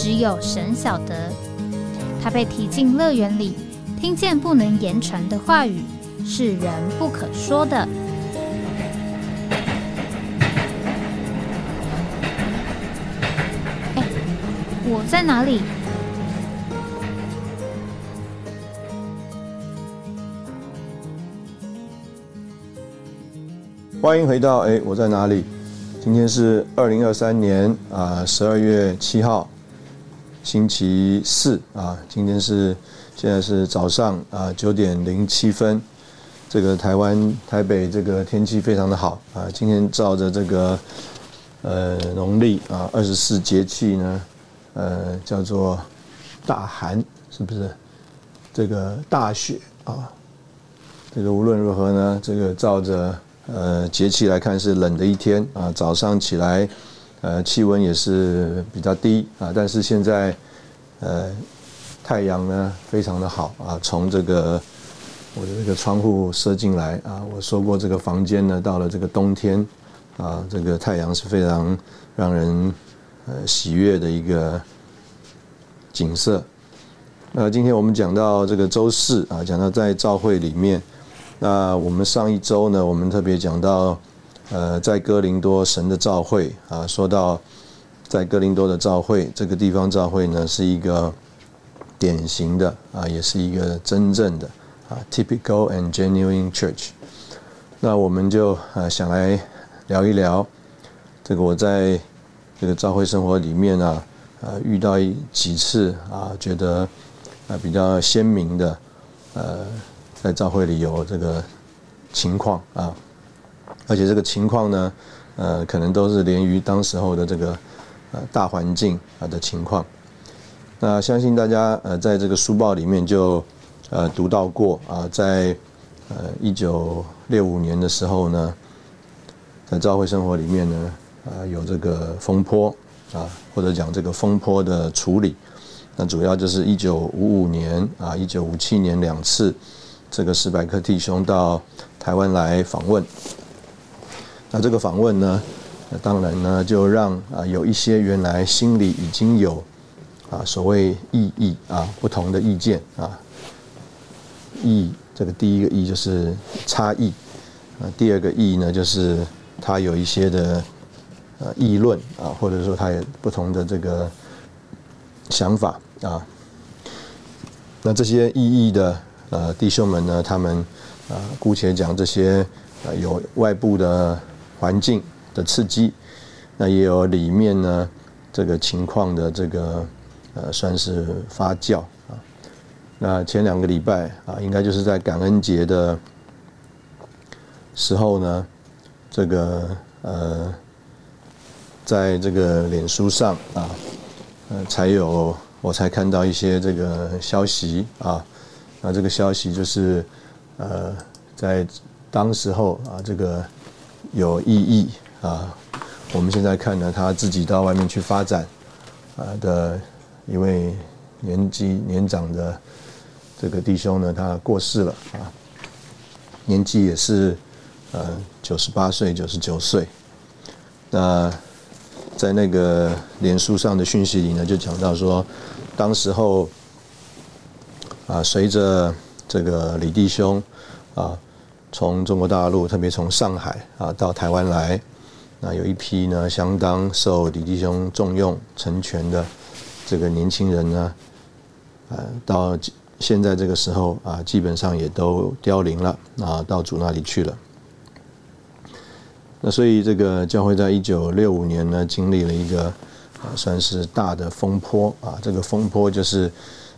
只有神晓得，他被提进乐园里，听见不能言传的话语，是人不可说的。哎，我在哪里？欢迎回到哎，我在哪里？今天是二零二三年啊十二月七号。星期四啊，今天是现在是早上啊九点零七分，这个台湾台北这个天气非常的好啊，今天照着这个呃农历啊二十四节气呢，呃叫做大寒，是不是？这个大雪啊，这个无论如何呢，这个照着呃节气来看是冷的一天啊，早上起来。呃，气温也是比较低啊，但是现在，呃，太阳呢非常的好啊，从这个我的这个窗户射进来啊，我说过这个房间呢，到了这个冬天啊，这个太阳是非常让人呃喜悦的一个景色。那今天我们讲到这个周四啊，讲到在照会里面，那我们上一周呢，我们特别讲到。呃，在哥林多神的召会啊，说到在哥林多的召会，这个地方召会呢，是一个典型的啊，也是一个真正的啊，typical and genuine church。那我们就啊想来聊一聊这个我在这个召会生活里面啊，呃遇到几次啊，觉得啊比较鲜明的呃，在召会里有这个情况啊。而且这个情况呢，呃，可能都是连于当时候的这个呃大环境啊的情况。那相信大家呃在这个书报里面就呃读到过啊，在呃一九六五年的时候呢，在教会生活里面呢啊有这个风波啊，或者讲这个风波的处理。那主要就是一九五五年啊，一九五七年两次这个史百克弟兄到台湾来访问。那这个访问呢，当然呢，就让啊有一些原来心里已经有啊所谓异议啊不同的意见啊，异这个第一个异就是差异，啊第二个异呢就是他有一些的呃议论啊，或者说他有不同的这个想法啊。那这些异议的呃弟兄们呢，他们啊姑且讲这些呃有外部的。环境的刺激，那也有里面呢这个情况的这个呃算是发酵啊。那前两个礼拜啊，应该就是在感恩节的时候呢，这个呃在这个脸书上啊，呃才有我才看到一些这个消息啊。那这个消息就是呃在当时候啊这个。有意义啊！我们现在看呢，他自己到外面去发展啊的一位年纪年长的这个弟兄呢，他过世了啊，年纪也是呃九十八岁、九十九岁。那在那个脸书上的讯息里呢，就讲到说，当时候啊，随着这个李弟兄啊。从中国大陆，特别从上海啊到台湾来，那有一批呢相当受李弟兄重用成全的这个年轻人呢，呃，到现在这个时候啊，基本上也都凋零了啊，到主那里去了。那所以这个教会在一九六五年呢，经历了一个啊算是大的风波啊，这个风波就是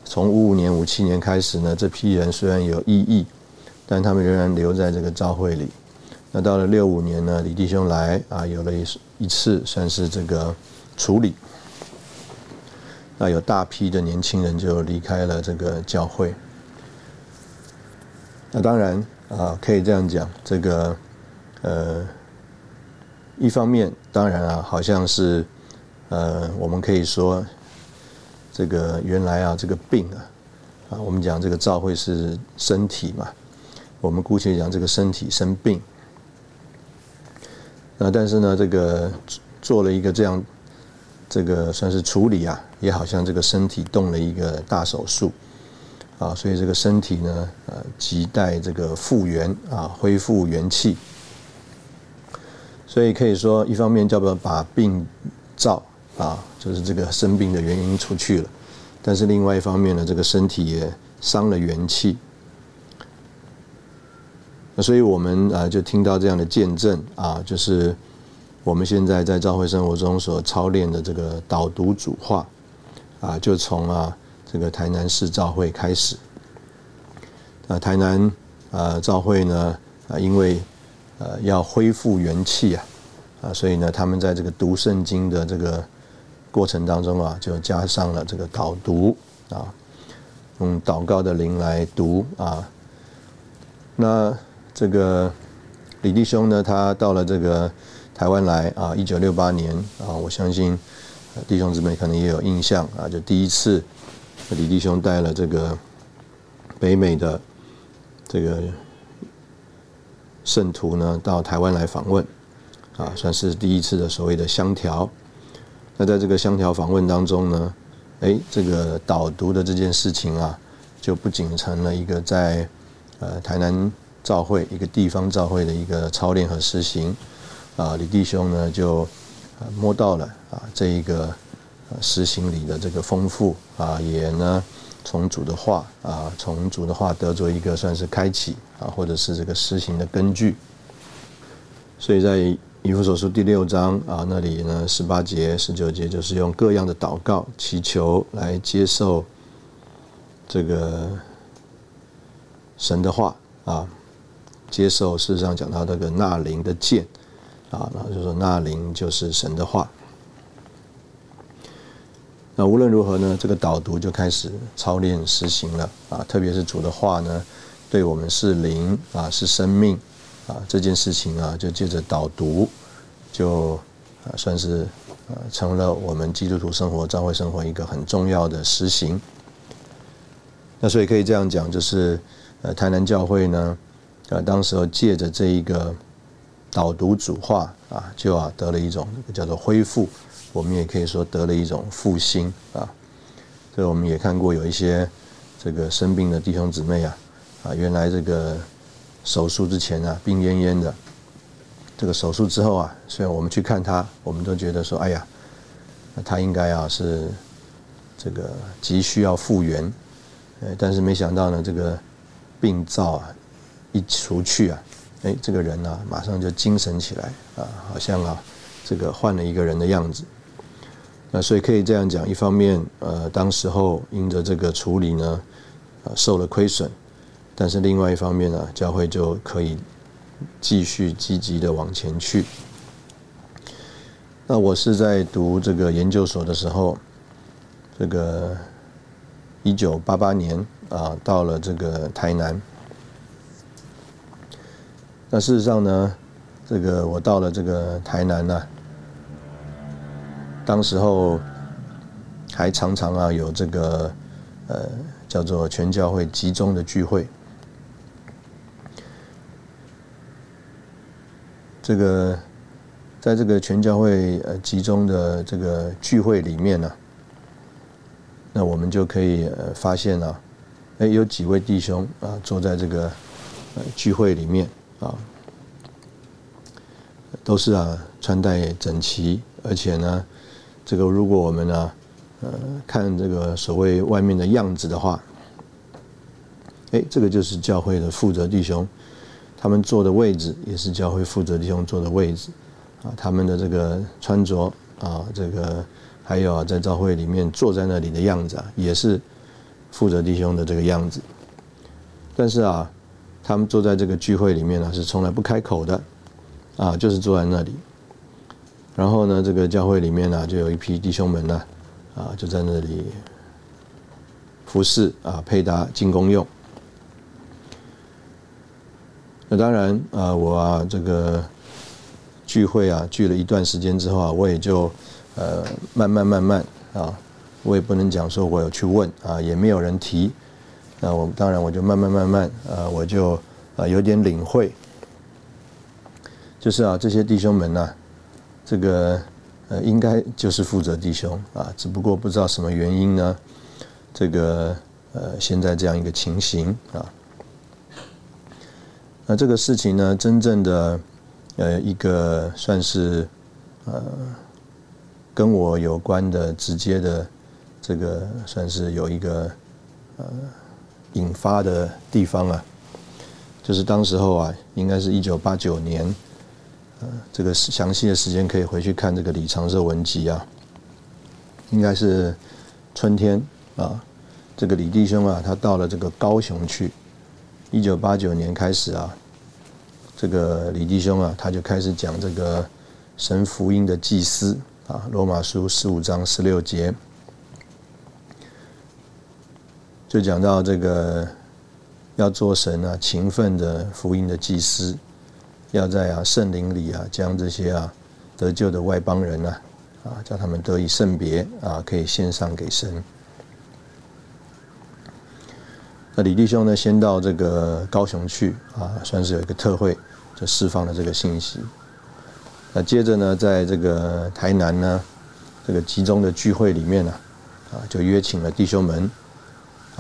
从五五年、五七年开始呢，这批人虽然有异议。但他们仍然留在这个教会里。那到了六五年呢，李弟兄来啊，有了一一次算是这个处理。那有大批的年轻人就离开了这个教会。那当然啊，可以这样讲，这个呃，一方面当然啊，好像是呃，我们可以说这个原来啊，这个病啊，啊，我们讲这个照会是身体嘛，我们姑且讲这个身体生病。那但是呢，这个做了一个这样，这个算是处理啊，也好像这个身体动了一个大手术。啊，所以这个身体呢，呃，亟待这个复原啊，恢复元气。所以可以说，一方面叫做把病灶啊，就是这个生病的原因除去了，但是另外一方面呢，这个身体也伤了元气。所以我们啊，就听到这样的见证啊，就是我们现在在教会生活中所操练的这个导读主话啊，就从啊。这个台南市教会开始，啊，台南啊教会呢啊，因为呃要恢复元气啊，啊，所以呢，他们在这个读圣经的这个过程当中啊，就加上了这个导读啊，用祷告的灵来读啊。那这个李弟兄呢，他到了这个台湾来啊，一九六八年啊，我相信弟兄姊妹可能也有印象啊，就第一次。李弟兄带了这个北美的这个圣徒呢，到台湾来访问，啊，算是第一次的所谓的香条。那在这个香条访问当中呢，哎，这个导读的这件事情啊，就不仅成了一个在呃台南教会一个地方教会的一个操练和实行，啊，李弟兄呢就摸到了啊这一个。实行里的这个丰富啊，也呢从主的话啊，从主的话得着一个算是开启啊，或者是这个实行的根据。所以在以弗所书第六章啊那里呢，十八节、十九节就是用各样的祷告祈求来接受这个神的话啊，接受事实上讲到这个纳灵的剑啊，然后就说纳灵就是神的话。那无论如何呢，这个导读就开始操练实行了啊，特别是主的话呢，对我们是灵啊，是生命啊，这件事情啊，就借着导读，就啊算是呃成了我们基督徒生活、教会生活一个很重要的实行。那所以可以这样讲，就是呃台南教会呢，啊当时候借着这一个导读主话啊，就啊得了一种叫做恢复。我们也可以说得了一种复兴啊，这我们也看过有一些这个生病的弟兄姊妹啊，啊，原来这个手术之前啊病恹恹的，这个手术之后啊，虽然我们去看他，我们都觉得说，哎呀，他应该啊是这个急需要复原，呃，但是没想到呢，这个病灶啊一除去啊，哎，这个人呢马上就精神起来啊，好像啊这个换了一个人的样子。那所以可以这样讲，一方面，呃，当时候因着这个处理呢，呃，受了亏损，但是另外一方面呢，教会就可以继续积极的往前去。那我是在读这个研究所的时候，这个一九八八年啊，到了这个台南。那事实上呢，这个我到了这个台南呢。当时候还常常啊有这个呃叫做全教会集中的聚会，这个在这个全教会呃集中的这个聚会里面呢，那我们就可以呃发现啊，哎有几位弟兄啊坐在这个呃聚会里面啊，都是啊穿戴整齐，而且呢。这个如果我们呢，呃，看这个所谓外面的样子的话，哎，这个就是教会的负责弟兄，他们坐的位置也是教会负责弟兄坐的位置，啊，他们的这个穿着啊，这个还有啊，在教会里面坐在那里的样子啊，也是负责弟兄的这个样子。但是啊，他们坐在这个聚会里面呢，是从来不开口的，啊，就是坐在那里。然后呢，这个教会里面呢，就有一批弟兄们呢，啊，就在那里服侍啊，配搭进宫用。那当然啊，我啊这个聚会啊聚了一段时间之后啊，我也就呃慢慢慢慢啊，我也不能讲说我有去问啊，也没有人提。那我当然我就慢慢慢慢啊，我就啊有点领会，就是啊这些弟兄们呢，这个呃应该就是负责弟兄啊，只不过不知道什么原因呢，这个呃现在这样一个情形啊。那这个事情呢，真正的呃一个算是呃跟我有关的直接的这个算是有一个呃引发的地方啊，就是当时候啊，应该是一九八九年，呃这个详细的时间可以回去看这个李长寿文集啊，应该是春天啊，这个李弟兄啊，他到了这个高雄去。一九八九年开始啊，这个李弟兄啊，他就开始讲这个神福音的祭司啊，《罗马书》十五章十六节，就讲到这个要做神啊勤奋的福音的祭司，要在啊圣灵里啊将这些啊得救的外邦人啊啊叫他们得以圣别啊，可以献上给神。那李弟兄呢，先到这个高雄去啊，算是有一个特会，就释放了这个信息。那接着呢，在这个台南呢，这个集中的聚会里面呢，啊，就约请了弟兄们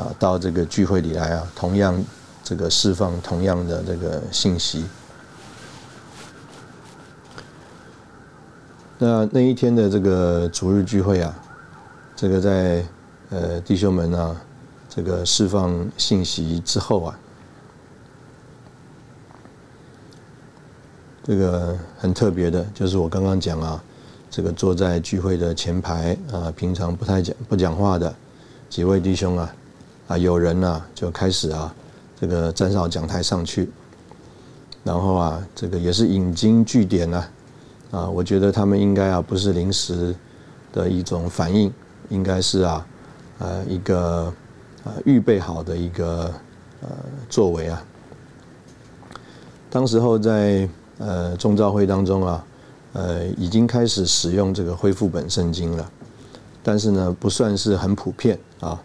啊，到这个聚会里来啊，同样这个释放同样的这个信息。那那一天的这个主日聚会啊，这个在呃弟兄们啊。这个释放信息之后啊，这个很特别的，就是我刚刚讲啊，这个坐在聚会的前排啊，平常不太讲不讲话的几位弟兄啊，啊，有人呢就开始啊，这个站上讲台上去，然后啊，这个也是引经据典啊，啊，我觉得他们应该啊不是临时的一种反应，应该是啊，呃，一个。呃，预备好的一个呃作为啊，当时候在呃众召会当中啊，呃已经开始使用这个恢复本圣经了，但是呢不算是很普遍啊，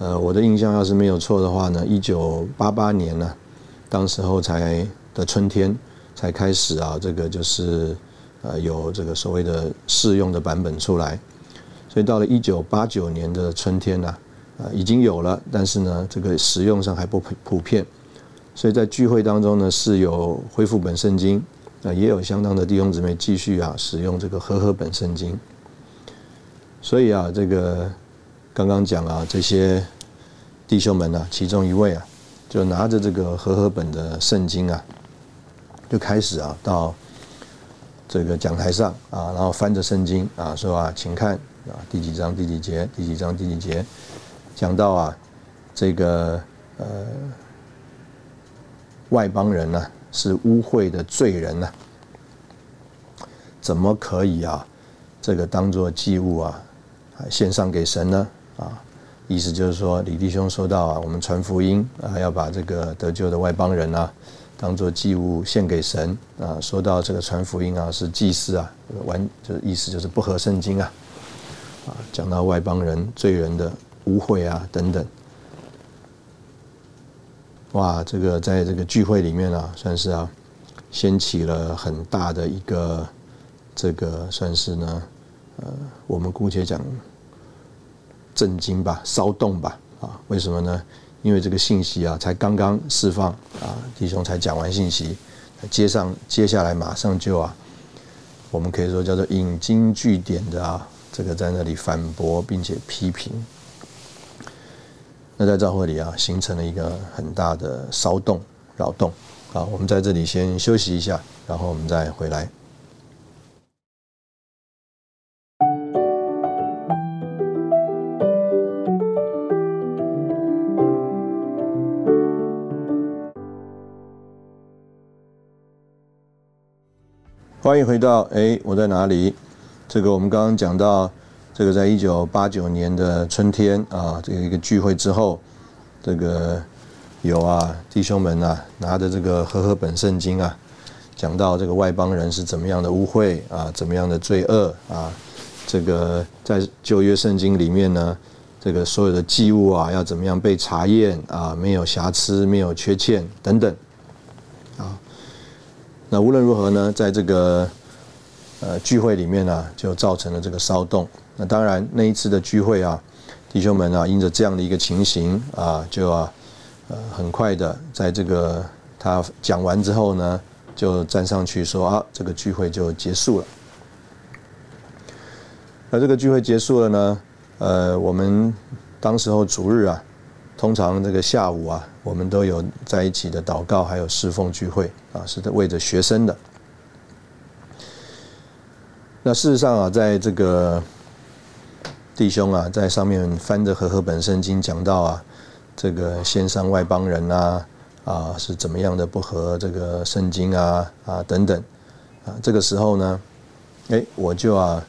呃我的印象要是没有错的话呢，一九八八年呢，当时候才的春天才开始啊，这个就是呃有这个所谓的试用的版本出来，所以到了一九八九年的春天呢。啊，已经有了，但是呢，这个使用上还不普普遍，所以在聚会当中呢，是有恢复本圣经，啊，也有相当的弟兄姊妹继续啊使用这个和合本圣经。所以啊，这个刚刚讲啊，这些弟兄们呢，其中一位啊，就拿着这个和合本的圣经啊，就开始啊到这个讲台上啊，然后翻着圣经啊，说啊，请看啊，第几章第几节，第几章第几节。讲到啊，这个呃外邦人呢是污秽的罪人呢，怎么可以啊这个当做祭物啊献上给神呢？啊，意思就是说李弟兄说到啊，我们传福音啊，要把这个得救的外邦人啊当做祭物献给神啊。说到这个传福音啊，是祭司啊，完就是意思就是不合圣经啊。啊，讲到外邦人罪人的。污秽啊，等等，哇，这个在这个聚会里面啊，算是啊，掀起了很大的一个这个算是呢，呃，我们姑且讲震惊吧，骚动吧，啊，为什么呢？因为这个信息啊，才刚刚释放啊，弟兄才讲完信息，接上接下来马上就啊，我们可以说叫做引经据典的啊，这个在那里反驳并且批评。那在教会里啊，形成了一个很大的骚动、扰动啊。我们在这里先休息一下，然后我们再回来。欢迎回到哎，我在哪里？这个我们刚刚讲到。这个在一九八九年的春天啊，这个一个聚会之后，这个有啊弟兄们啊拿着这个和合本圣经啊，讲到这个外邦人是怎么样的污秽啊，怎么样的罪恶啊，这个在旧约圣经里面呢，这个所有的祭物啊要怎么样被查验啊，没有瑕疵，没有缺陷等等，那无论如何呢，在这个呃聚会里面呢，就造成了这个骚动。那当然，那一次的聚会啊，弟兄们啊，因着这样的一个情形啊，就啊，呃，很快的，在这个他讲完之后呢，就站上去说啊，这个聚会就结束了。那这个聚会结束了呢，呃，我们当时候主日啊，通常这个下午啊，我们都有在一起的祷告，还有侍奉聚会啊，是为着学生的。那事实上啊，在这个弟兄啊，在上面翻着和合本圣经，讲到啊，这个先上外邦人啊，啊是怎么样的不合这个圣经啊啊等等啊，这个时候呢，哎，我就啊，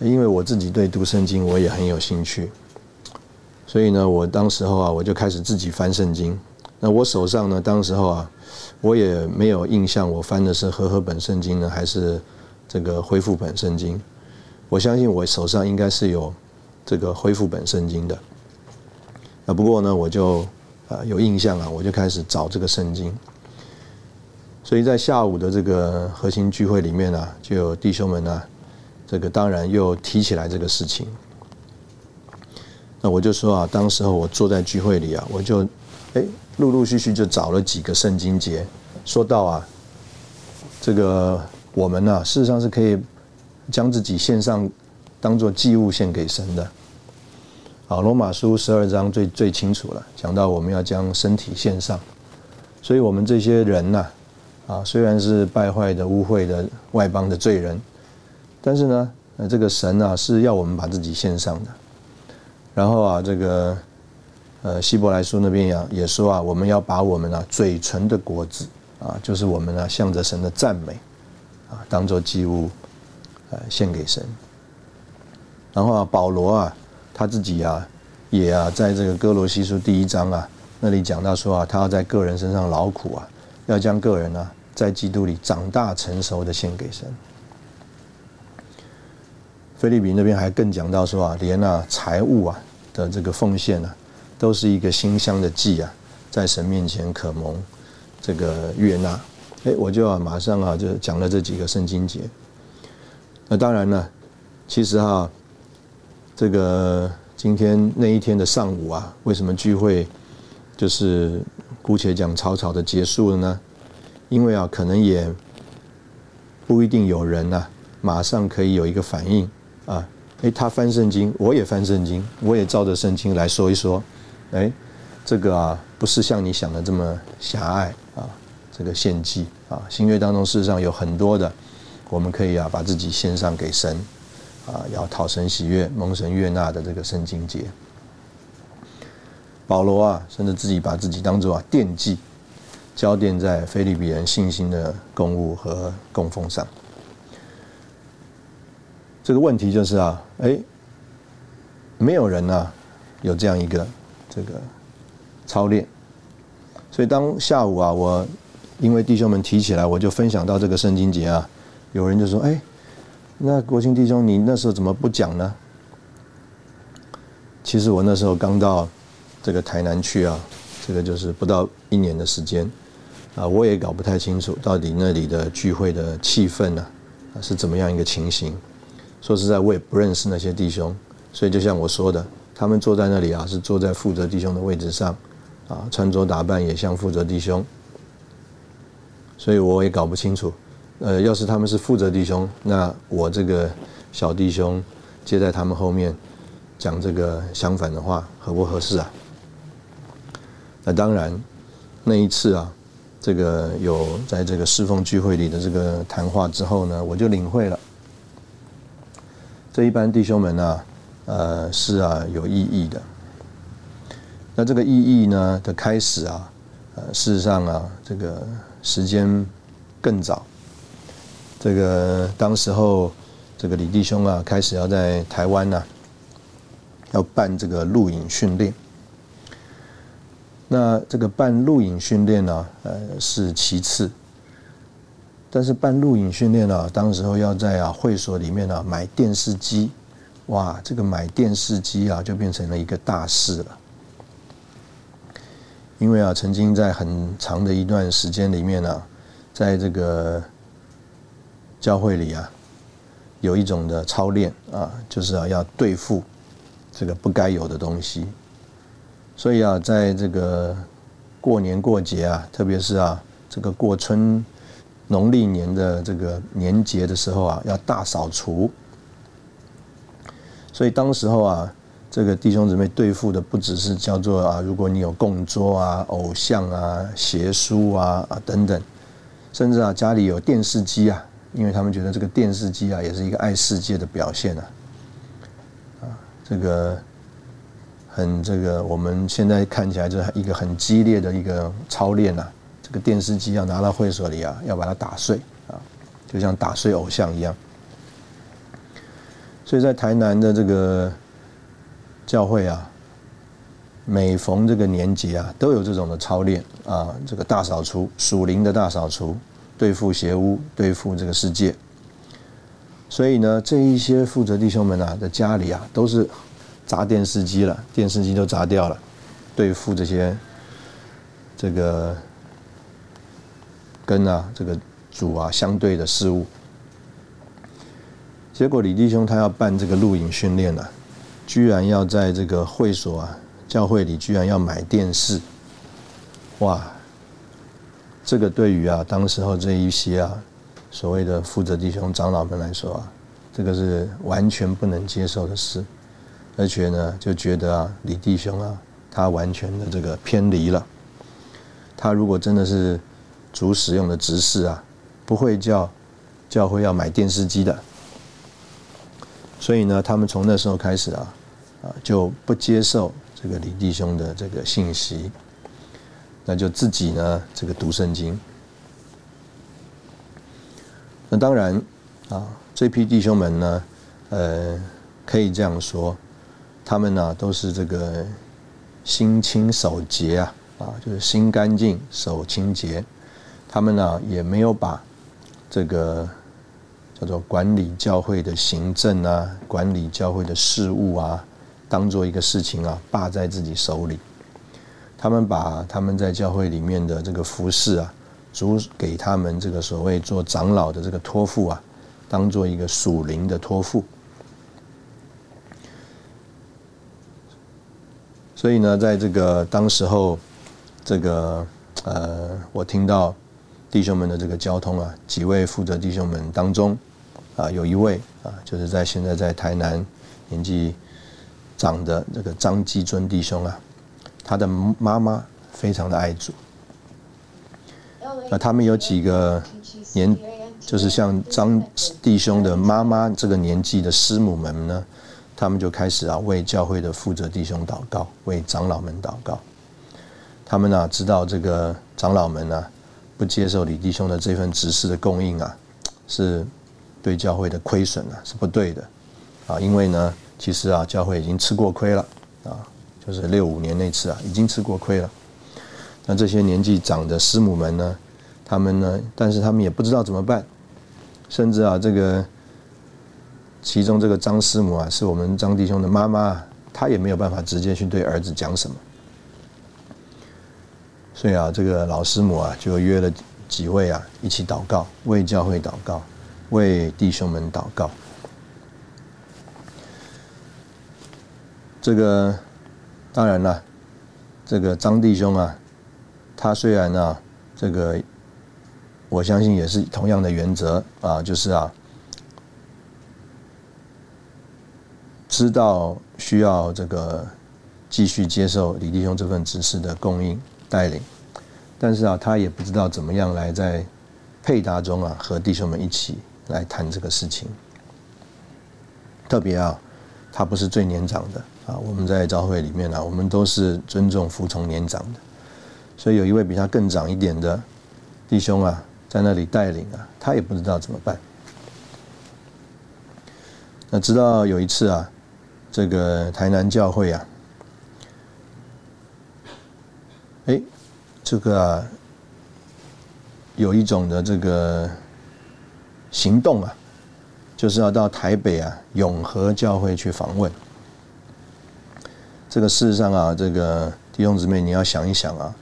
因为我自己对读圣经我也很有兴趣，所以呢，我当时候啊，我就开始自己翻圣经。那我手上呢，当时候啊，我也没有印象，我翻的是和合本圣经呢，还是这个恢复本圣经？我相信我手上应该是有。这个恢复本圣经的，啊，不过呢，我就啊有印象啊，我就开始找这个圣经。所以在下午的这个核心聚会里面呢，就有弟兄们呢，这个当然又提起来这个事情。那我就说啊，当时候我坐在聚会里啊，我就哎陆陆续续就找了几个圣经节，说到啊，这个我们呢，事实上是可以将自己献上，当做祭物献给神的。好，罗马书十二章最最清楚了，讲到我们要将身体献上，所以我们这些人呐，啊，虽然是败坏的、污秽的外邦的罪人，但是呢，呃，这个神啊是要我们把自己献上的。然后啊，这个呃希伯来书那边也也说啊，我们要把我们啊嘴唇的果子啊，就是我们啊向着神的赞美啊，当做祭物呃献给神。然后啊，保罗啊。他自己啊，也啊，在这个哥罗西书第一章啊，那里讲到说啊，他要在个人身上劳苦啊，要将个人呢，在基督里长大成熟的献给神。菲律宾那边还更讲到说啊，连啊财物啊的这个奉献呢，都是一个馨香的祭啊，在神面前可蒙这个悦纳。哎，我就啊马上啊就讲了这几个圣经节。那当然呢，其实哈。这个今天那一天的上午啊，为什么聚会就是姑且讲草草的结束了呢？因为啊，可能也不一定有人呐，马上可以有一个反应啊。哎，他翻圣经，我也翻圣经，我也照着圣经来说一说。哎，这个啊，不是像你想的这么狭隘啊。这个献祭啊，新约当中事实上有很多的，我们可以啊，把自己献上给神。啊，要讨神喜悦、蒙神悦纳的这个圣经节，保罗啊，甚至自己把自己当做啊奠祭，交奠在菲利比人信心的供物和供奉上。这个问题就是啊，哎，没有人啊有这样一个这个操练，所以当下午啊，我因为弟兄们提起来，我就分享到这个圣经节啊，有人就说，哎。那国庆弟兄，你那时候怎么不讲呢？其实我那时候刚到这个台南去啊，这个就是不到一年的时间啊，我也搞不太清楚到底那里的聚会的气氛呢是怎么样一个情形。说实在，我也不认识那些弟兄，所以就像我说的，他们坐在那里啊，是坐在负责弟兄的位置上啊，穿着打扮也像负责弟兄，所以我也搞不清楚。呃，要是他们是负责弟兄，那我这个小弟兄接在他们后面讲这个相反的话，合不合适啊？那当然，那一次啊，这个有在这个侍奉聚会里的这个谈话之后呢，我就领会了，这一般弟兄们呢，呃，是啊有意义的。那这个意义呢的开始啊，呃，事实上啊，这个时间更早。这个当时候，这个李弟兄啊，开始要在台湾呢，要办这个录影训练。那这个办录影训练呢，呃，是其次。但是办录影训练呢，当时候要在啊会所里面呢买电视机，哇，这个买电视机啊就变成了一个大事了。因为啊，曾经在很长的一段时间里面呢，在这个教会里啊，有一种的操练啊，就是啊要对付这个不该有的东西。所以啊，在这个过年过节啊，特别是啊这个过春。农历年的这个年节的时候啊，要大扫除，所以当时候啊，这个弟兄姊妹对付的不只是叫做啊，如果你有供桌啊、偶像啊、邪书啊啊等等，甚至啊家里有电视机啊，因为他们觉得这个电视机啊也是一个爱世界的表现啊，啊，这个很这个我们现在看起来就是一个很激烈的一个操练啊。这个电视机要拿到会所里啊，要把它打碎啊，就像打碎偶像一样。所以在台南的这个教会啊，每逢这个年节啊，都有这种的操练啊，这个大扫除，属灵的大扫除，对付邪污，对付这个世界。所以呢，这一些负责弟兄们啊的家里啊，都是砸电视机了，电视机都砸掉了，对付这些这个。跟啊这个主啊相对的事物，结果李弟兄他要办这个录影训练了，居然要在这个会所啊教会里居然要买电视，哇！这个对于啊当时候这一些啊所谓的负责弟兄长老们来说啊，这个是完全不能接受的事，而且呢就觉得啊李弟兄啊他完全的这个偏离了，他如果真的是。主使用的执事啊，不会叫教会要买电视机的，所以呢，他们从那时候开始啊，啊就不接受这个李弟兄的这个信息，那就自己呢这个读圣经。那当然啊，这批弟兄们呢，呃，可以这样说，他们呢都是这个心清手洁啊，啊，就是心干净手清洁。他们呢也没有把这个叫做管理教会的行政啊、管理教会的事务啊，当做一个事情啊，霸在自己手里。他们把他们在教会里面的这个服饰啊，主给他们这个所谓做长老的这个托付啊，当做一个属灵的托付。所以呢，在这个当时候，这个呃，我听到。弟兄们的这个交通啊，几位负责弟兄们当中，啊，有一位啊，就是在现在在台南年纪长的这个张继尊弟兄啊，他的妈妈非常的爱主。那他们有几个年，就是像张弟兄的妈妈这个年纪的师母们呢，他们就开始啊为教会的负责弟兄祷告，为长老们祷告。他们呢知道这个长老们呢。不接受李弟兄的这份执事的供应啊，是对教会的亏损啊，是不对的啊。因为呢，其实啊，教会已经吃过亏了啊，就是六五年那次啊，已经吃过亏了。那这些年纪长的师母们呢，他们呢，但是他们也不知道怎么办，甚至啊，这个其中这个张师母啊，是我们张弟兄的妈妈，她也没有办法直接去对儿子讲什么。所以啊，这个老师母啊，就约了几位啊，一起祷告，为教会祷告，为弟兄们祷告。这个当然了，这个张弟兄啊，他虽然啊，这个我相信也是同样的原则啊，就是啊，知道需要这个继续接受李弟兄这份知识的供应。带领，但是啊，他也不知道怎么样来在配搭中啊，和弟兄们一起来谈这个事情。特别啊，他不是最年长的啊，我们在教会里面呢，我们都是尊重服从年长的，所以有一位比他更长一点的弟兄啊，在那里带领啊，他也不知道怎么办。那直到有一次啊，这个台南教会啊，哎，这个啊，有一种的这个行动啊，就是要到台北啊永和教会去访问。这个事实上啊，这个弟兄姊妹，你要想一想啊，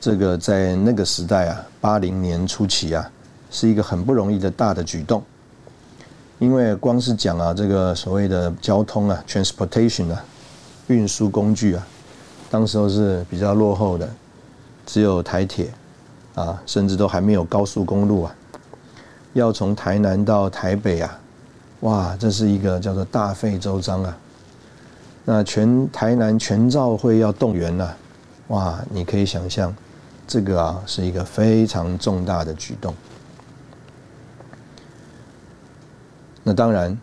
这个在那个时代啊，八零年初期啊，是一个很不容易的大的举动。因为光是讲啊，这个所谓的交通啊，transportation 啊，运输工具啊，当时候是比较落后的，只有台铁啊，甚至都还没有高速公路啊。要从台南到台北啊，哇，这是一个叫做大费周章啊。那全台南全照会要动员了，哇，你可以想象，这个啊是一个非常重大的举动。那当然，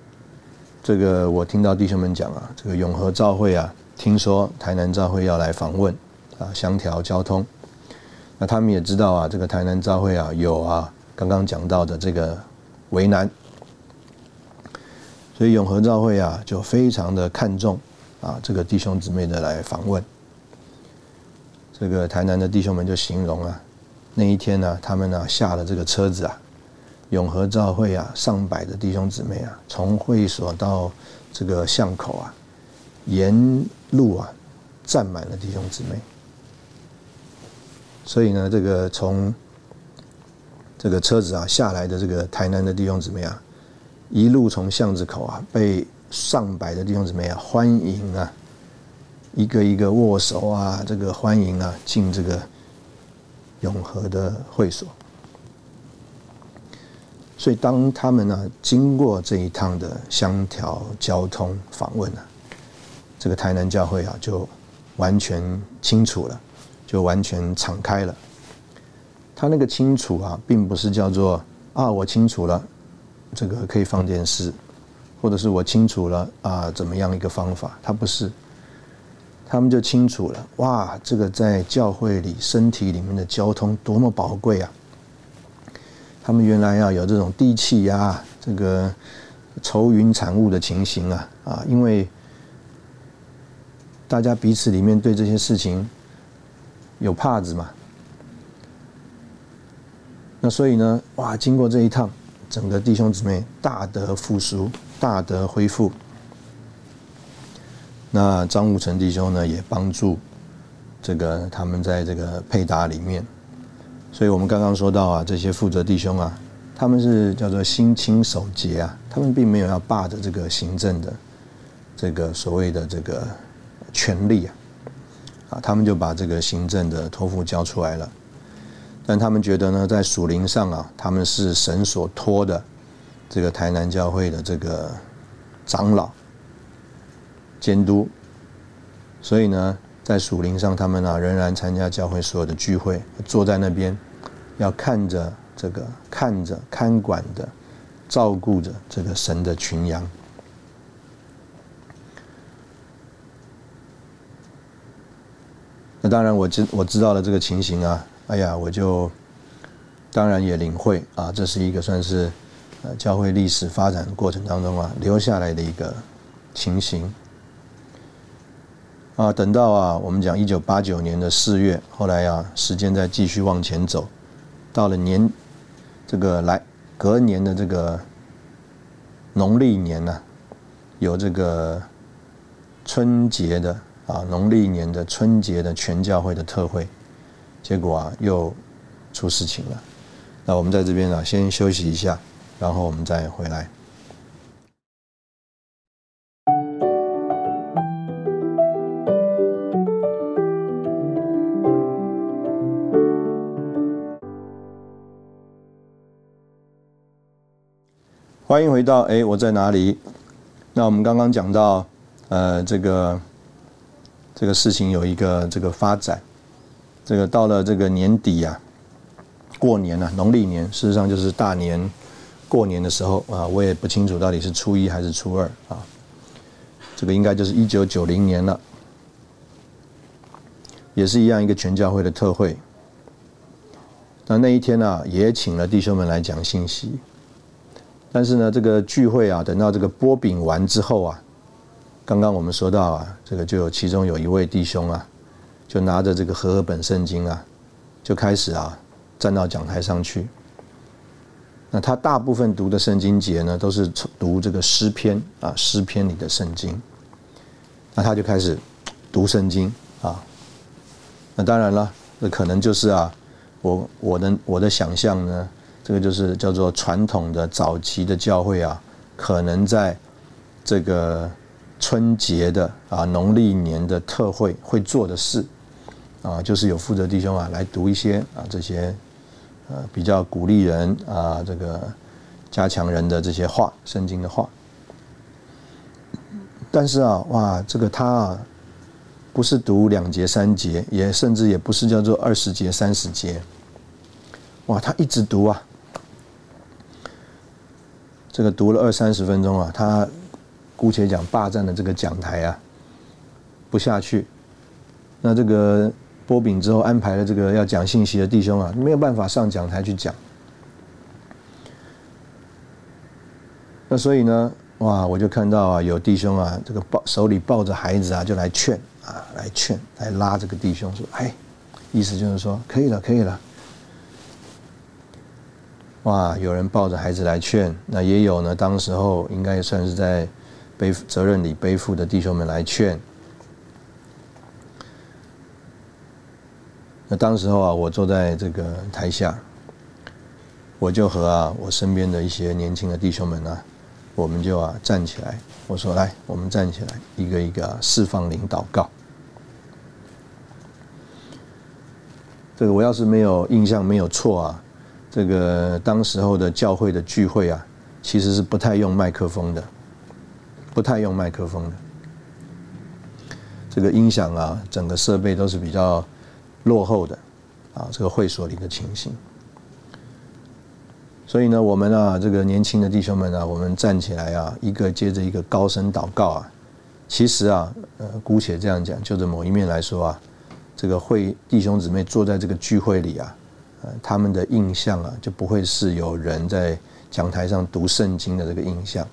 这个我听到弟兄们讲啊，这个永和召会啊，听说台南召会要来访问啊，相调交通。那他们也知道啊，这个台南召会啊，有啊刚刚讲到的这个为难，所以永和召会啊，就非常的看重啊这个弟兄姊妹的来访问。这个台南的弟兄们就形容啊，那一天呢，他们呢下了这个车子啊。永和教会啊，上百的弟兄姊妹啊，从会所到这个巷口啊，沿路啊，站满了弟兄姊妹。所以呢，这个从这个车子啊下来的这个台南的弟兄姊妹啊，一路从巷子口啊，被上百的弟兄姊妹啊欢迎啊，一个一个握手啊，这个欢迎啊，进这个永和的会所。所以，当他们呢经过这一趟的相调交通访问呢，这个台南教会啊就完全清楚了，就完全敞开了。他那个清楚啊，并不是叫做啊我清楚了，这个可以放电视，或者是我清楚了啊怎么样一个方法，他不是，他们就清楚了。哇，这个在教会里身体里面的交通多么宝贵啊！他们原来要有这种地气呀，这个愁云惨雾的情形啊啊，因为大家彼此里面对这些事情有怕子嘛，那所以呢，哇，经过这一趟，整个弟兄姊妹大得复苏，大得恢复。那张武成弟兄呢，也帮助这个他们在这个配搭里面。所以我们刚刚说到啊，这些负责弟兄啊，他们是叫做心清守节啊，他们并没有要霸着这个行政的这个所谓的这个权利啊，啊，他们就把这个行政的托付交出来了。但他们觉得呢，在属灵上啊，他们是神所托的这个台南教会的这个长老监督，所以呢。在属灵上，他们啊仍然参加教会所有的聚会，坐在那边，要看着这个，看着看管的，照顾着这个神的群羊。那当然，我知我知道了这个情形啊，哎呀，我就当然也领会啊，这是一个算是呃教会历史发展过程当中啊留下来的一个情形。啊，等到啊，我们讲一九八九年的四月，后来啊，时间再继续往前走，到了年这个来隔年的这个农历年呢，有这个春节的啊，农历年的春节的全教会的特会，结果啊，又出事情了。那我们在这边啊，先休息一下，然后我们再回来。欢迎回到哎，我在哪里？那我们刚刚讲到，呃，这个这个事情有一个这个发展，这个到了这个年底啊，过年啊，农历年，事实上就是大年过年的时候啊，我也不清楚到底是初一还是初二啊，这个应该就是一九九零年了，也是一样一个全教会的特会。那那一天呢，也请了弟兄们来讲信息。但是呢，这个聚会啊，等到这个波饼完之后啊，刚刚我们说到啊，这个就有其中有一位弟兄啊，就拿着这个和合本圣经啊，就开始啊站到讲台上去。那他大部分读的圣经节呢，都是读这个诗篇啊，诗篇里的圣经。那他就开始读圣经啊。那当然了，那可能就是啊，我我的我的想象呢。这个就是叫做传统的早期的教会啊，可能在这个春节的啊农历年的特会会做的事啊，就是有负责弟兄啊来读一些啊这些呃比较鼓励人啊这个加强人的这些话，圣经的话。但是啊，哇，这个他啊不是读两节三节，也甚至也不是叫做二十节三十节，哇，他一直读啊。这个读了二三十分钟啊，他姑且讲霸占的这个讲台啊，不下去。那这个波饼之后安排了这个要讲信息的弟兄啊，没有办法上讲台去讲。那所以呢，哇，我就看到啊，有弟兄啊，这个抱手里抱着孩子啊，就来劝啊，来劝，来拉这个弟兄说：“哎，意思就是说，可以了，可以了。”哇！有人抱着孩子来劝，那也有呢。当时候应该算是在背责任里背负的弟兄们来劝。那当时候啊，我坐在这个台下，我就和啊我身边的一些年轻的弟兄们啊，我们就啊站起来，我说：“来，我们站起来，一个一个释放灵祷告。”这个我要是没有印象没有错啊。这个当时候的教会的聚会啊，其实是不太用麦克风的，不太用麦克风的。这个音响啊，整个设备都是比较落后的啊。这个会所里的情形，所以呢，我们啊，这个年轻的弟兄们啊，我们站起来啊，一个接着一个高声祷告啊。其实啊，呃，姑且这样讲，就着某一面来说啊，这个会弟兄姊妹坐在这个聚会里啊。呃，他们的印象啊，就不会是有人在讲台上读圣经的这个印象，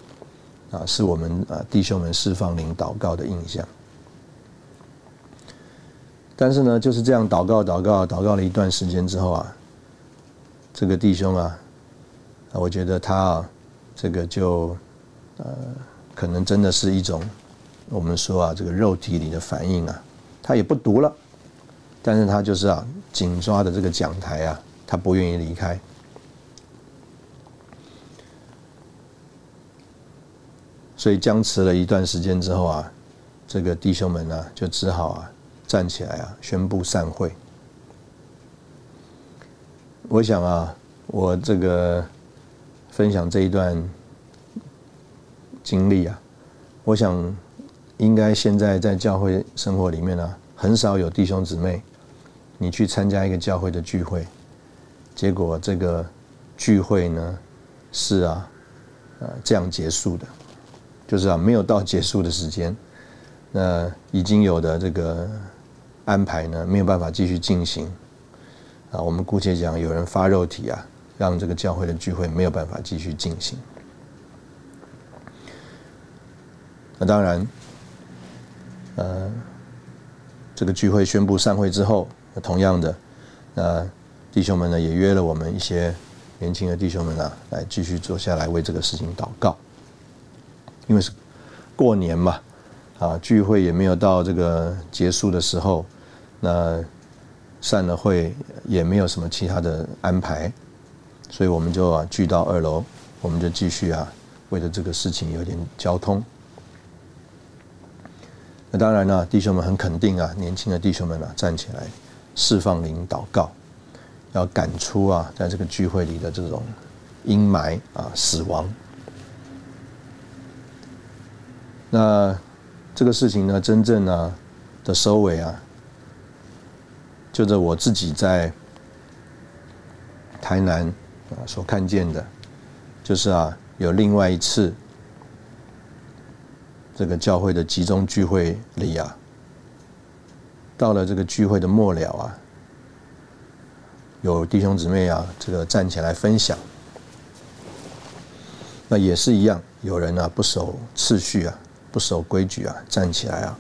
啊，是我们啊弟兄们释放灵祷告的印象。但是呢，就是这样祷告、祷告、祷告了一段时间之后啊，这个弟兄啊，我觉得他啊，这个就呃，可能真的是一种我们说啊，这个肉体里的反应啊，他也不读了。但是他就是啊，紧抓的这个讲台啊，他不愿意离开。所以僵持了一段时间之后啊，这个弟兄们呢，就只好啊站起来啊，宣布散会。我想啊，我这个分享这一段经历啊，我想应该现在在教会生活里面呢，很少有弟兄姊妹。你去参加一个教会的聚会，结果这个聚会呢是啊，呃这样结束的，就是啊没有到结束的时间，那已经有的这个安排呢没有办法继续进行，啊我们姑且讲有人发肉体啊，让这个教会的聚会没有办法继续进行。那当然，呃这个聚会宣布散会之后。同样的，那弟兄们呢也约了我们一些年轻的弟兄们啊，来继续坐下来为这个事情祷告。因为是过年嘛，啊聚会也没有到这个结束的时候，那散了会也没有什么其他的安排，所以我们就啊聚到二楼，我们就继续啊为了这个事情有点交通。那当然呢，弟兄们很肯定啊，年轻的弟兄们啊站起来。释放灵祷告，要赶出啊，在这个聚会里的这种阴霾啊，死亡。那这个事情呢，真正呢的收尾啊，就是我自己在台南啊所看见的，就是啊，有另外一次这个教会的集中聚会里啊。到了这个聚会的末了啊，有弟兄姊妹啊，这个站起来分享。那也是一样，有人啊不守次序啊，不守规矩啊，站起来啊，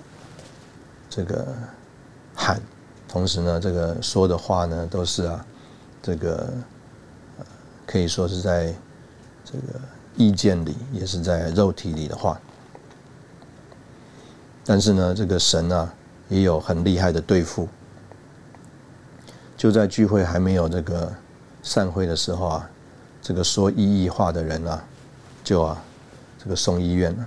这个喊，同时呢，这个说的话呢，都是啊，这个可以说是在这个意见里，也是在肉体里的话。但是呢，这个神啊，也有很厉害的对付。就在聚会还没有这个散会的时候啊，这个说异义话的人啊。就啊，这个送医院了，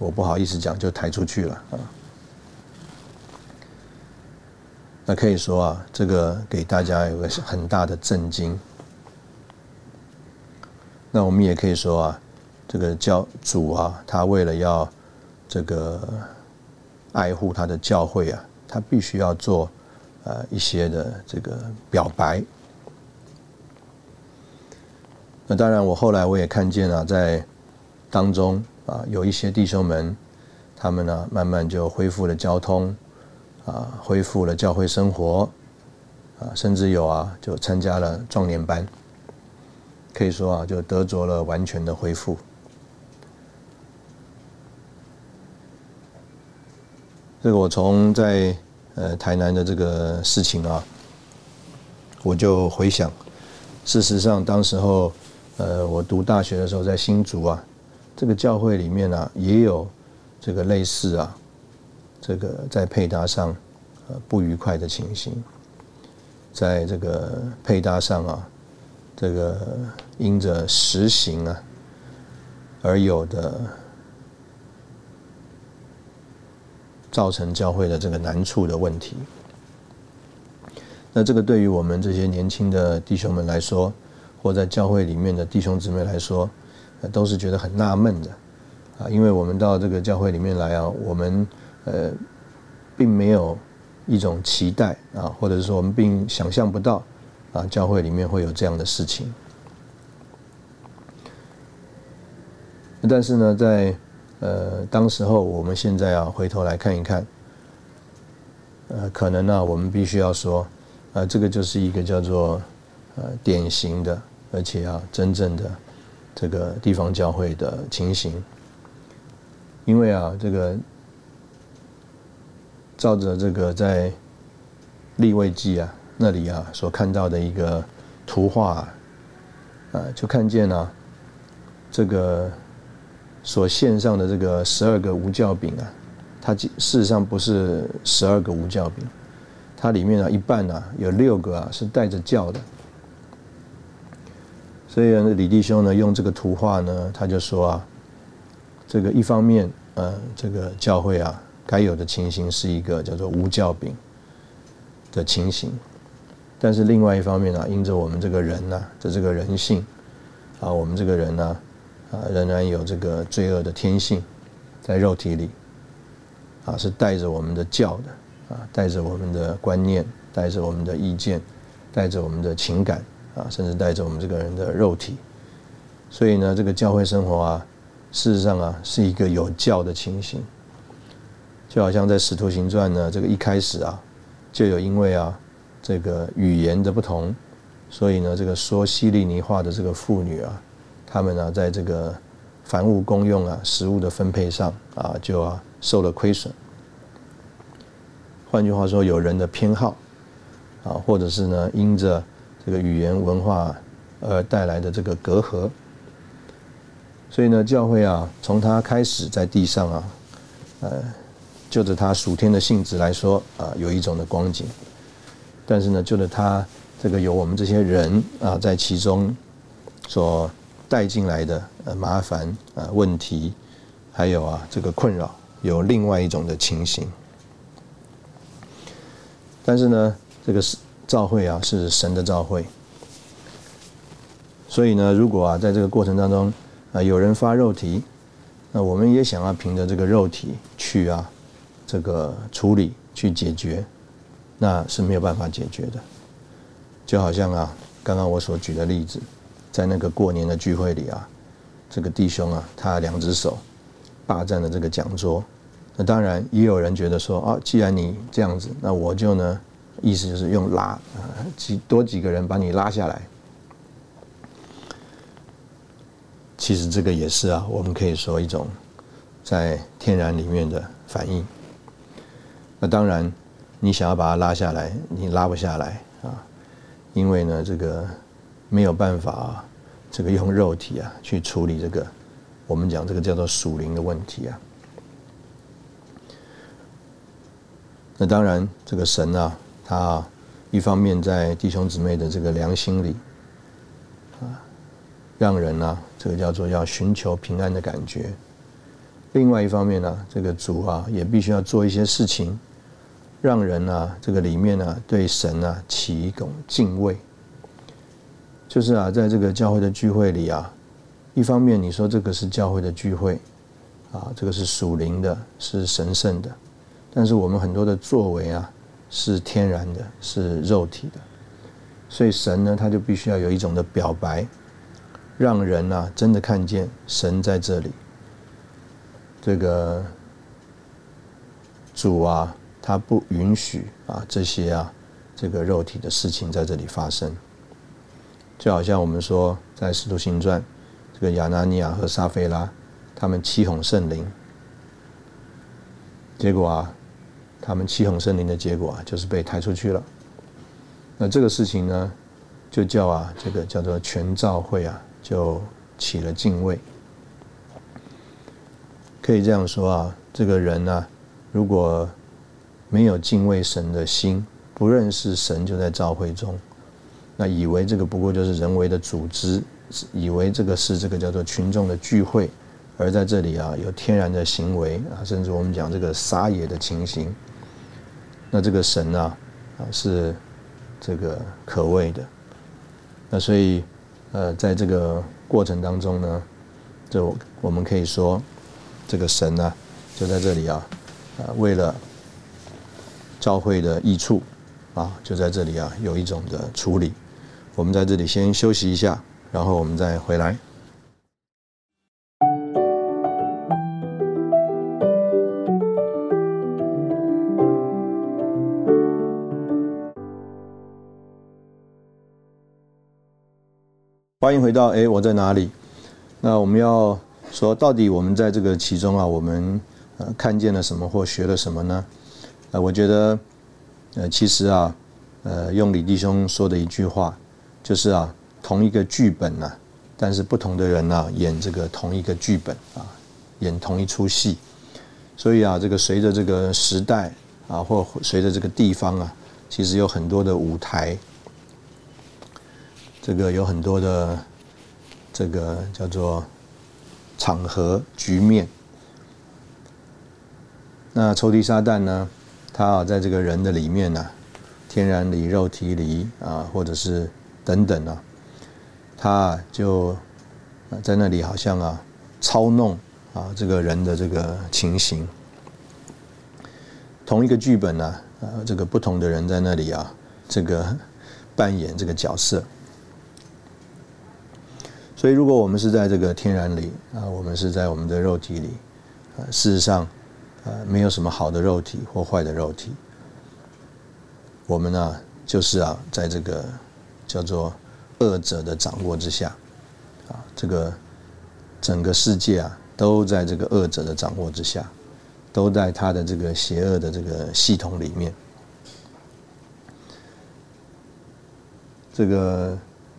我不好意思讲，就抬出去了啊。那可以说啊，这个给大家有个很大的震惊。那我们也可以说啊，这个教主啊，他为了要这个爱护他的教会啊，他必须要做呃一些的这个表白。那当然，我后来我也看见了，在当中啊，有一些弟兄们，他们呢慢慢就恢复了交通，啊，恢复了教会生活，啊，甚至有啊就参加了壮年班，可以说啊就得着了完全的恢复。这个我从在呃台南的这个事情啊，我就回想，事实上当时候。呃，我读大学的时候在新竹啊，这个教会里面呢也有这个类似啊，这个在配搭上呃不愉快的情形，在这个配搭上啊，这个因着实行啊而有的造成教会的这个难处的问题，那这个对于我们这些年轻的弟兄们来说。或在教会里面的弟兄姊妹来说，都是觉得很纳闷的，啊，因为我们到这个教会里面来啊，我们呃，并没有一种期待啊，或者是说我们并想象不到啊，教会里面会有这样的事情。但是呢，在呃当时候，我们现在啊回头来看一看，呃，可能呢，我们必须要说，啊，这个就是一个叫做呃典型的。而且啊，真正的这个地方教会的情形，因为啊，这个照着这个在立位记啊那里啊所看到的一个图画啊，就看见啊，这个所献上的这个十二个无教饼啊，它事实上不是十二个无教饼，它里面啊一半啊有六个啊是带着教的。所以呢，李弟兄呢用这个图画呢，他就说啊，这个一方面，呃，这个教会啊该有的情形是一个叫做无教饼的情形，但是另外一方面呢，因着我们这个人呢的这个人性，啊，我们这个人呢，啊，仍然有这个罪恶的天性在肉体里，啊，是带着我们的教的，啊，带着我们的观念，带着我们的意见，带着我们的情感。啊，甚至带着我们这个人的肉体，所以呢，这个教会生活啊，事实上啊，是一个有教的情形。就好像在《使徒行传》呢，这个一开始啊，就有因为啊，这个语言的不同，所以呢，这个说希利尼话的这个妇女啊，他们呢，在这个凡物公用啊，食物的分配上啊，就啊受了亏损。换句话说，有人的偏好啊，或者是呢，因着这个语言文化而带来的这个隔阂，所以呢，教会啊，从它开始在地上啊，呃，就着它属天的性质来说啊，有一种的光景，但是呢，就着它这个有我们这些人啊在其中所带进来的呃麻烦啊问题，还有啊这个困扰，有另外一种的情形，但是呢，这个是。召会啊，是神的召会，所以呢，如果啊，在这个过程当中啊，有人发肉体，那我们也想要凭着这个肉体去啊，这个处理去解决，那是没有办法解决的。就好像啊，刚刚我所举的例子，在那个过年的聚会里啊，这个弟兄啊，他两只手霸占了这个讲桌，那当然也有人觉得说啊，既然你这样子，那我就呢。意思就是用拉啊，几多几个人把你拉下来。其实这个也是啊，我们可以说一种在天然里面的反应。那当然，你想要把它拉下来，你拉不下来啊，因为呢，这个没有办法，啊这个用肉体啊去处理这个，我们讲这个叫做属灵的问题啊。那当然，这个神啊，他一方面在弟兄姊妹的这个良心里啊，让人呢，这个叫做要寻求平安的感觉；另外一方面呢，这个主啊，也必须要做一些事情，让人啊，这个里面呢，对神啊起一种敬畏。就是啊，在这个教会的聚会里啊，一方面你说这个是教会的聚会啊，这个是属灵的，是神圣的。但是我们很多的作为啊，是天然的，是肉体的，所以神呢，他就必须要有一种的表白，让人啊真的看见神在这里。这个主啊，他不允许啊这些啊这个肉体的事情在这里发生。就好像我们说在《使徒行传》，这个亚拿尼亚和撒菲拉，他们欺哄圣灵，结果啊。他们欺哄圣灵的结果啊，就是被抬出去了。那这个事情呢，就叫啊，这个叫做全教会啊，就起了敬畏。可以这样说啊，这个人呢，如果没有敬畏神的心，不认识神就在教会中，那以为这个不过就是人为的组织，以为这个是这个叫做群众的聚会，而在这里啊，有天然的行为啊，甚至我们讲这个撒野的情形。那这个神呢，啊是这个可畏的。那所以，呃，在这个过程当中呢，就我们可以说，这个神呢，就在这里啊，啊，为了教会的益处，啊，就在这里啊，有一种的处理。我们在这里先休息一下，然后我们再回来。欢迎回到哎，我在哪里？那我们要说，到底我们在这个其中啊，我们呃看见了什么或学了什么呢？呃，我觉得呃，其实啊，呃，用李弟兄说的一句话，就是啊，同一个剧本呐，但是不同的人呐，演这个同一个剧本啊，演同一出戏。所以啊，这个随着这个时代啊，或随着这个地方啊，其实有很多的舞台。这个有很多的，这个叫做场合局面。那抽屉撒旦呢？他啊，在这个人的里面呢，天然里、肉体里啊，或者是等等啊，他就在那里好像啊，操弄啊这个人的这个情形。同一个剧本呢，呃，这个不同的人在那里啊，这个扮演这个角色。所以，如果我们是在这个天然里啊，我们是在我们的肉体里，啊，事实上，呃，没有什么好的肉体或坏的肉体。我们呢，就是啊，在这个叫做恶者的掌握之下，啊，这个整个世界啊，都在这个恶者的掌握之下，都在他的这个邪恶的这个系统里面。这个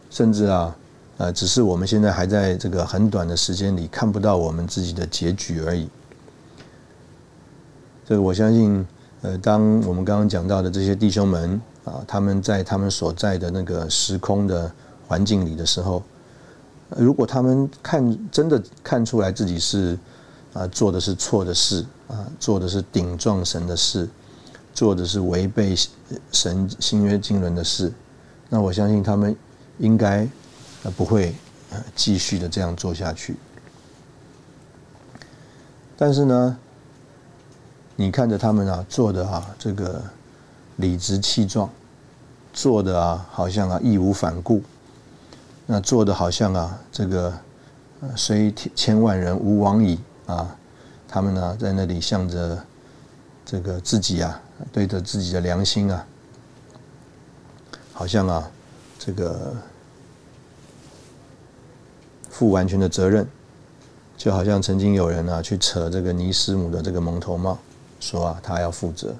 甚至啊。呃，只是我们现在还在这个很短的时间里看不到我们自己的结局而已。这个我相信，呃，当我们刚刚讲到的这些弟兄们啊，他们在他们所在的那个时空的环境里的时候，如果他们看真的看出来自己是啊做的是错的事啊，做的是顶撞神的事，做的是违背神新约经纶的事，那我相信他们应该。那不会继续的这样做下去，但是呢，你看着他们啊做的啊这个理直气壮，做的啊好像啊义无反顾，那做的好像啊这个虽千万人吾往矣啊，他们呢在那里向着这个自己啊对着自己的良心啊，好像啊这个。负完全的责任，就好像曾经有人啊去扯这个尼斯姆的这个蒙头帽，说啊他要负责。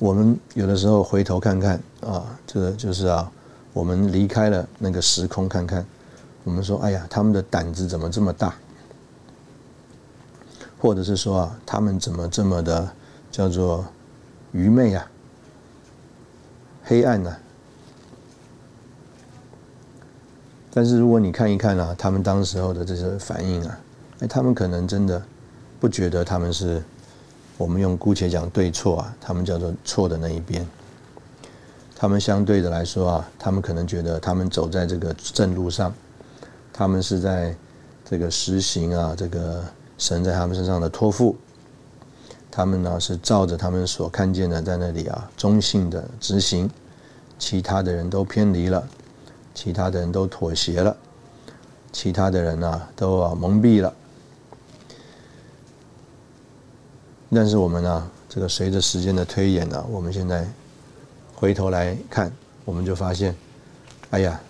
我们有的时候回头看看啊，这个就是啊，我们离开了那个时空看看，我们说哎呀，他们的胆子怎么这么大？或者是说啊，他们怎么这么的叫做愚昧啊、黑暗呢？但是如果你看一看啊，他们当时候的这些反应啊，哎，他们可能真的不觉得他们是我们用姑且讲对错啊，他们叫做错的那一边。他们相对的来说啊，他们可能觉得他们走在这个正路上，他们是在这个实行啊这个。神在他们身上的托付，他们呢是照着他们所看见的，在那里啊中性的执行，其他的人都偏离了，其他的人都妥协了，其他的人呢都啊蒙蔽了。但是我们呢，这个随着时间的推演呢，我们现在回头来看，我们就发现，哎呀，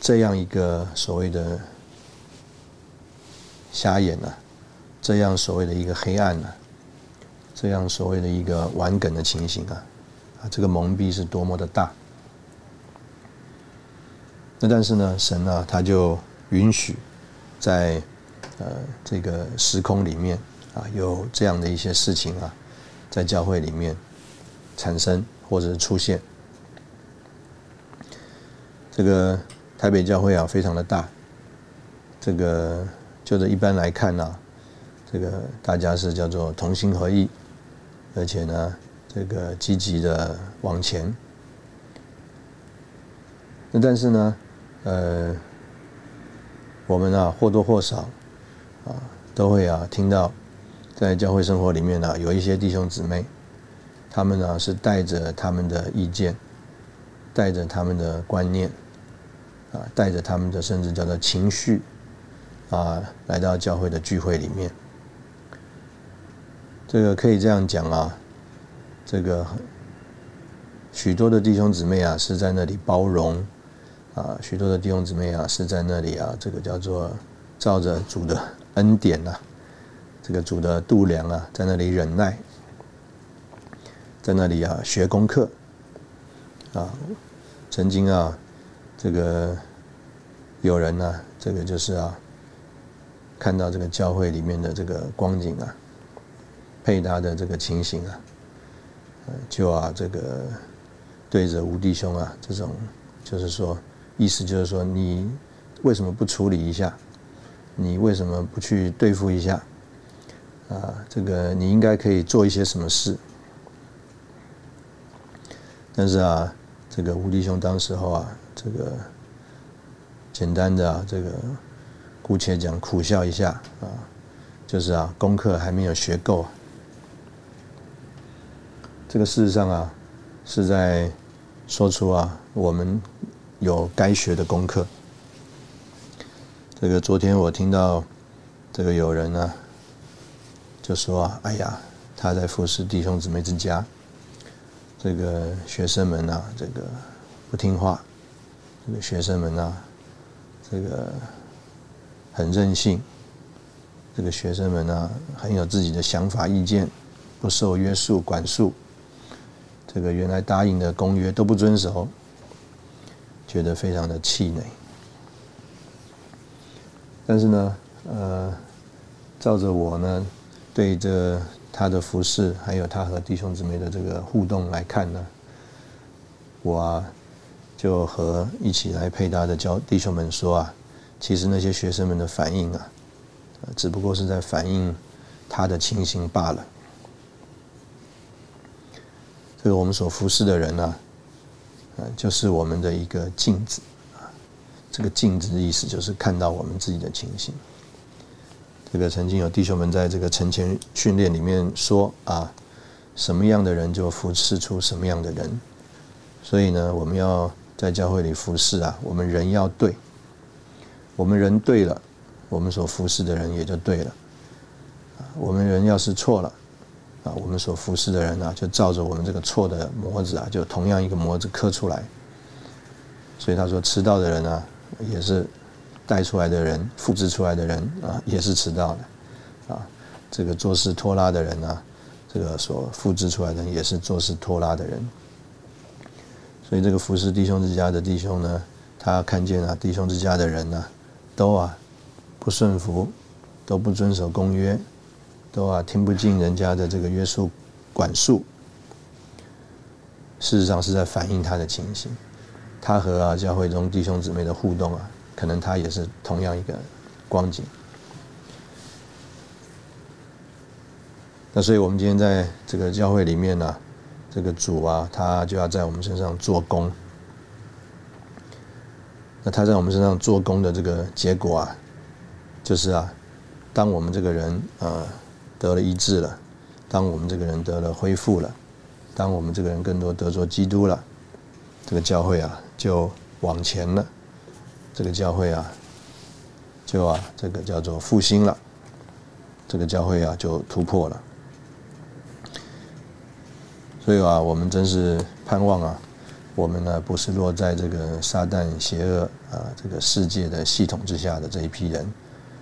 这样一个所谓的瞎眼呢。这样所谓的一个黑暗呢，这样所谓的一个玩梗的情形啊，啊，这个蒙蔽是多么的大。那但是呢，神呢，他就允许在呃这个时空里面啊，有这样的一些事情啊，在教会里面产生或者是出现。这个台北教会啊，非常的大。这个就这一般来看呢。这个大家是叫做同心合意，而且呢，这个积极的往前。那但是呢，呃，我们啊或多或少啊都会啊听到，在教会生活里面呢，有一些弟兄姊妹，他们呢是带着他们的意见，带着他们的观念，啊，带着他们的甚至叫做情绪，啊，来到教会的聚会里面。这个可以这样讲啊，这个许多的弟兄姊妹啊是在那里包容啊，许多的弟兄姊妹啊是在那里啊，这个叫做照着主的恩典呐，这个主的度量啊，在那里忍耐，在那里啊学功课啊，曾经啊，这个有人呢，这个就是啊，看到这个教会里面的这个光景啊。配搭的这个情形啊，就啊，这个对着吴弟兄啊，这种就是说，意思就是说，你为什么不处理一下？你为什么不去对付一下？啊，这个你应该可以做一些什么事？但是啊，这个吴弟兄当时候啊，这个简单的啊，这个姑且讲苦笑一下啊，就是啊，功课还没有学够。这个事实上啊，是在说出啊，我们有该学的功课。这个昨天我听到这个有人呢，就说啊，哎呀，他在服侍弟兄姊妹之家，这个学生们呐，这个不听话，这个学生们呐，这个很任性，这个学生们呢，很有自己的想法意见，不受约束管束。这个原来答应的公约都不遵守，觉得非常的气馁。但是呢，呃，照着我呢对这他的服饰，还有他和弟兄姊妹的这个互动来看呢，我啊就和一起来配搭的教弟兄们说啊，其实那些学生们的反应啊，只不过是在反映他的情形罢了。这个我们所服侍的人呢，就是我们的一个镜子啊。这个镜子的意思就是看到我们自己的情形。这个曾经有弟兄们在这个晨前训练里面说啊，什么样的人就服侍出什么样的人。所以呢，我们要在教会里服侍啊，我们人要对，我们人对了，我们所服侍的人也就对了。我们人要是错了。啊，我们所服侍的人呢，就照着我们这个错的模子啊，就同样一个模子刻出来。所以他说迟到的人啊，也是带出来的人，复制出来的人啊，也是迟到的，啊，这个做事拖拉的人啊，这个所复制出来的人也是做事拖拉的人。所以这个服侍弟兄之家的弟兄呢，他看见啊，弟兄之家的人呢，都啊不顺服，都不遵守公约，都啊听不进人家的这个约束管束。事实上是在反映他的情形，他和啊教会中弟兄姊妹的互动啊，可能他也是同样一个光景。那所以我们今天在这个教会里面呢，这个主啊，他就要在我们身上做工。那他在我们身上做工的这个结果啊，就是啊，当我们这个人啊得了医治了，当我们这个人得了恢复了。当我们这个人更多得着基督了，这个教会啊就往前了，这个教会啊就啊这个叫做复兴了，这个教会啊就突破了。所以啊，我们真是盼望啊，我们呢不是落在这个撒旦邪恶啊这个世界的系统之下的这一批人，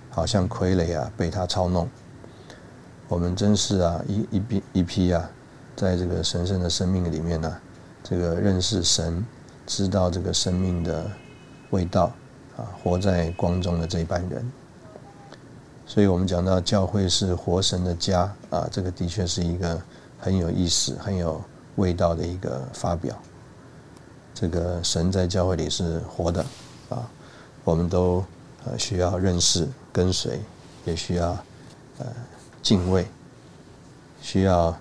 好像傀儡啊被他操弄。我们真是啊一一批一批啊。在这个神圣的生命里面呢，这个认识神，知道这个生命的味道，啊，活在光中的这一班人。所以我们讲到教会是活神的家，啊，这个的确是一个很有意思、很有味道的一个发表。这个神在教会里是活的，啊，我们都呃需要认识、跟随，也需要呃敬畏，需要。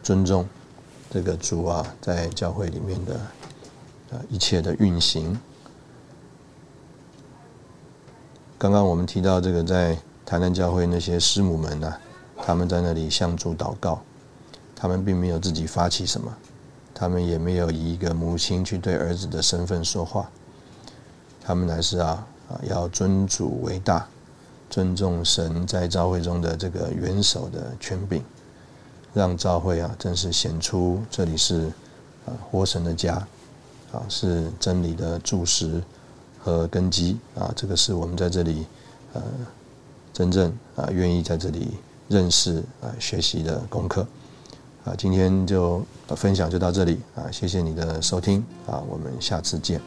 尊重这个主啊，在教会里面的呃一切的运行。刚刚我们提到这个，在台南教会那些师母们呢，他们在那里向主祷告，他们并没有自己发起什么，他们也没有以一个母亲去对儿子的身份说话，他们乃是啊啊要尊主为大，尊重神在教会中的这个元首的权柄，让教会啊，真是显出这里是啊，活神的家啊，是真理的柱石和根基啊。这个是我们在这里呃，真正啊，愿意在这里认识啊，学习的功课啊。今天就分享就到这里啊，谢谢你的收听啊，我们下次见。